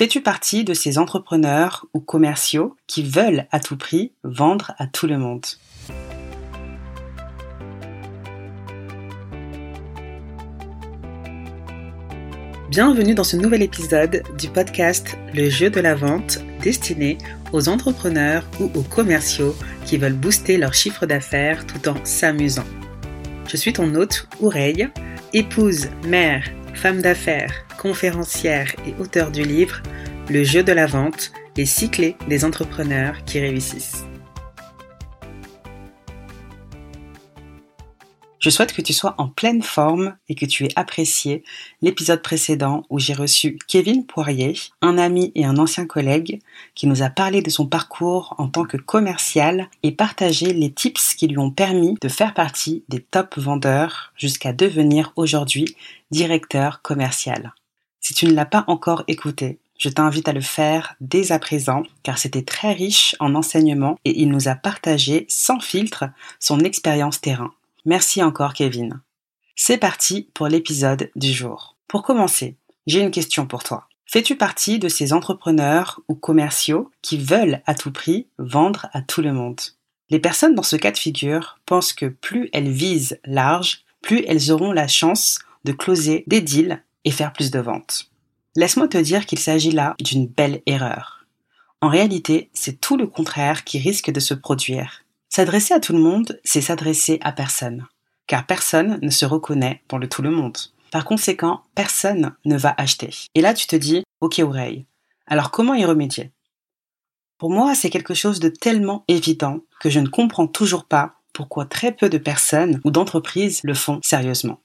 Fais-tu partie de ces entrepreneurs ou commerciaux qui veulent à tout prix vendre à tout le monde? Bienvenue dans ce nouvel épisode du podcast Le jeu de la vente destiné aux entrepreneurs ou aux commerciaux qui veulent booster leur chiffre d'affaires tout en s'amusant. Je suis ton hôte, Oureille, épouse, mère, femme d'affaires, conférencière et auteur du livre Le jeu de la vente, les cyclés des entrepreneurs qui réussissent. Je souhaite que tu sois en pleine forme et que tu aies apprécié l'épisode précédent où j'ai reçu Kevin Poirier, un ami et un ancien collègue, qui nous a parlé de son parcours en tant que commercial et partagé les tips qui lui ont permis de faire partie des top vendeurs jusqu'à devenir aujourd'hui directeur commercial. Si tu ne l'as pas encore écouté, je t'invite à le faire dès à présent car c'était très riche en enseignements et il nous a partagé sans filtre son expérience terrain. Merci encore Kevin. C'est parti pour l'épisode du jour. Pour commencer, j'ai une question pour toi. Fais-tu partie de ces entrepreneurs ou commerciaux qui veulent à tout prix vendre à tout le monde? Les personnes dans ce cas de figure pensent que plus elles visent large, plus elles auront la chance de closer des deals et faire plus de ventes. Laisse-moi te dire qu'il s'agit là d'une belle erreur. En réalité, c'est tout le contraire qui risque de se produire. S'adresser à tout le monde, c'est s'adresser à personne, car personne ne se reconnaît dans le tout le monde. Par conséquent, personne ne va acheter. Et là, tu te dis, ok oreille, alors comment y remédier? Pour moi, c'est quelque chose de tellement évident que je ne comprends toujours pas pourquoi très peu de personnes ou d'entreprises le font sérieusement.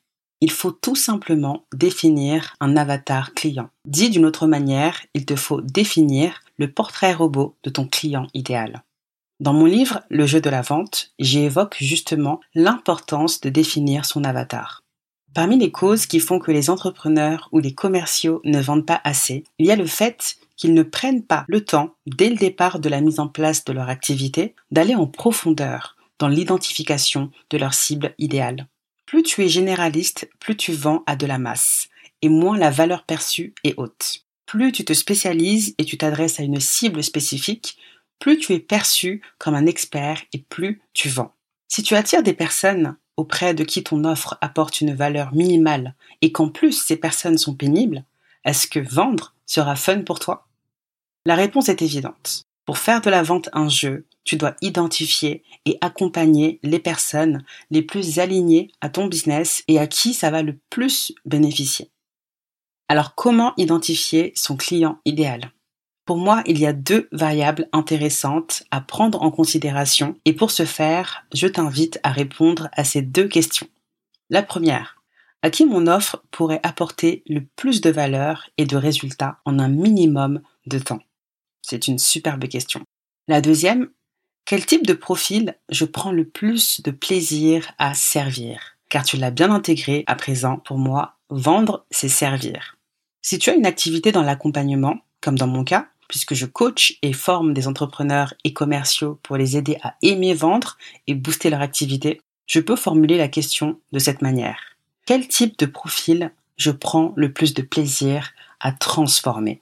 Il faut tout simplement définir un avatar client. Dit d'une autre manière, il te faut définir le portrait robot de ton client idéal. Dans mon livre Le jeu de la vente, j'y évoque justement l'importance de définir son avatar. Parmi les causes qui font que les entrepreneurs ou les commerciaux ne vendent pas assez, il y a le fait qu'ils ne prennent pas le temps, dès le départ de la mise en place de leur activité, d'aller en profondeur dans l'identification de leur cible idéale. Plus tu es généraliste, plus tu vends à de la masse, et moins la valeur perçue est haute. Plus tu te spécialises et tu t'adresses à une cible spécifique, plus tu es perçu comme un expert et plus tu vends. Si tu attires des personnes auprès de qui ton offre apporte une valeur minimale et qu'en plus ces personnes sont pénibles, est-ce que vendre sera fun pour toi? La réponse est évidente. Pour faire de la vente un jeu, tu dois identifier et accompagner les personnes les plus alignées à ton business et à qui ça va le plus bénéficier. Alors comment identifier son client idéal? Pour moi, il y a deux variables intéressantes à prendre en considération et pour ce faire, je t'invite à répondre à ces deux questions. La première, à qui mon offre pourrait apporter le plus de valeur et de résultats en un minimum de temps? C'est une superbe question. La deuxième, quel type de profil je prends le plus de plaisir à servir? Car tu l'as bien intégré à présent, pour moi, vendre, c'est servir. Si tu as une activité dans l'accompagnement, comme dans mon cas, puisque je coach et forme des entrepreneurs et commerciaux pour les aider à aimer vendre et booster leur activité, je peux formuler la question de cette manière. Quel type de profil je prends le plus de plaisir à transformer?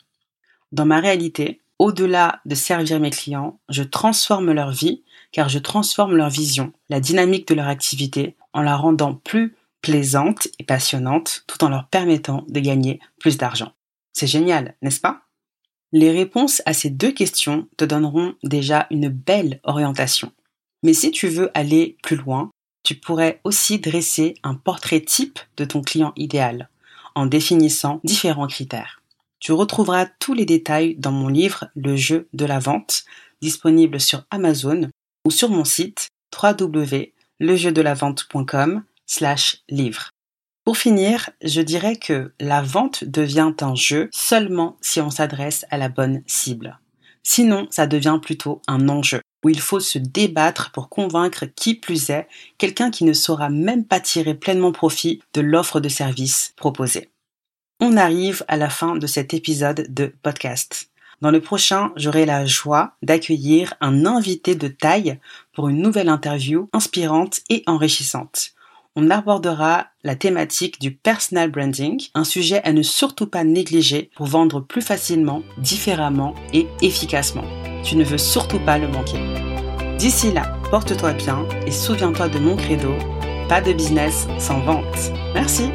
Dans ma réalité, au-delà de servir mes clients, je transforme leur vie car je transforme leur vision, la dynamique de leur activité en la rendant plus plaisante et passionnante tout en leur permettant de gagner plus d'argent. C'est génial, n'est-ce pas? Les réponses à ces deux questions te donneront déjà une belle orientation. Mais si tu veux aller plus loin, tu pourrais aussi dresser un portrait type de ton client idéal en définissant différents critères. Tu retrouveras tous les détails dans mon livre Le jeu de la vente, disponible sur Amazon ou sur mon site www.lejeudelavente.com slash livre. Pour finir, je dirais que la vente devient un jeu seulement si on s'adresse à la bonne cible. Sinon, ça devient plutôt un enjeu où il faut se débattre pour convaincre qui plus est quelqu'un qui ne saura même pas tirer pleinement profit de l'offre de service proposée. On arrive à la fin de cet épisode de podcast. Dans le prochain, j'aurai la joie d'accueillir un invité de taille pour une nouvelle interview inspirante et enrichissante. on abordera la thématique du personal branding, un sujet à ne surtout pas négliger pour vendre plus facilement, différemment et efficacement. Tu ne veux surtout pas le manquer. D'ici là, porte-toi bien et souviens-toi de mon credo, pas de business sans vente. Merci.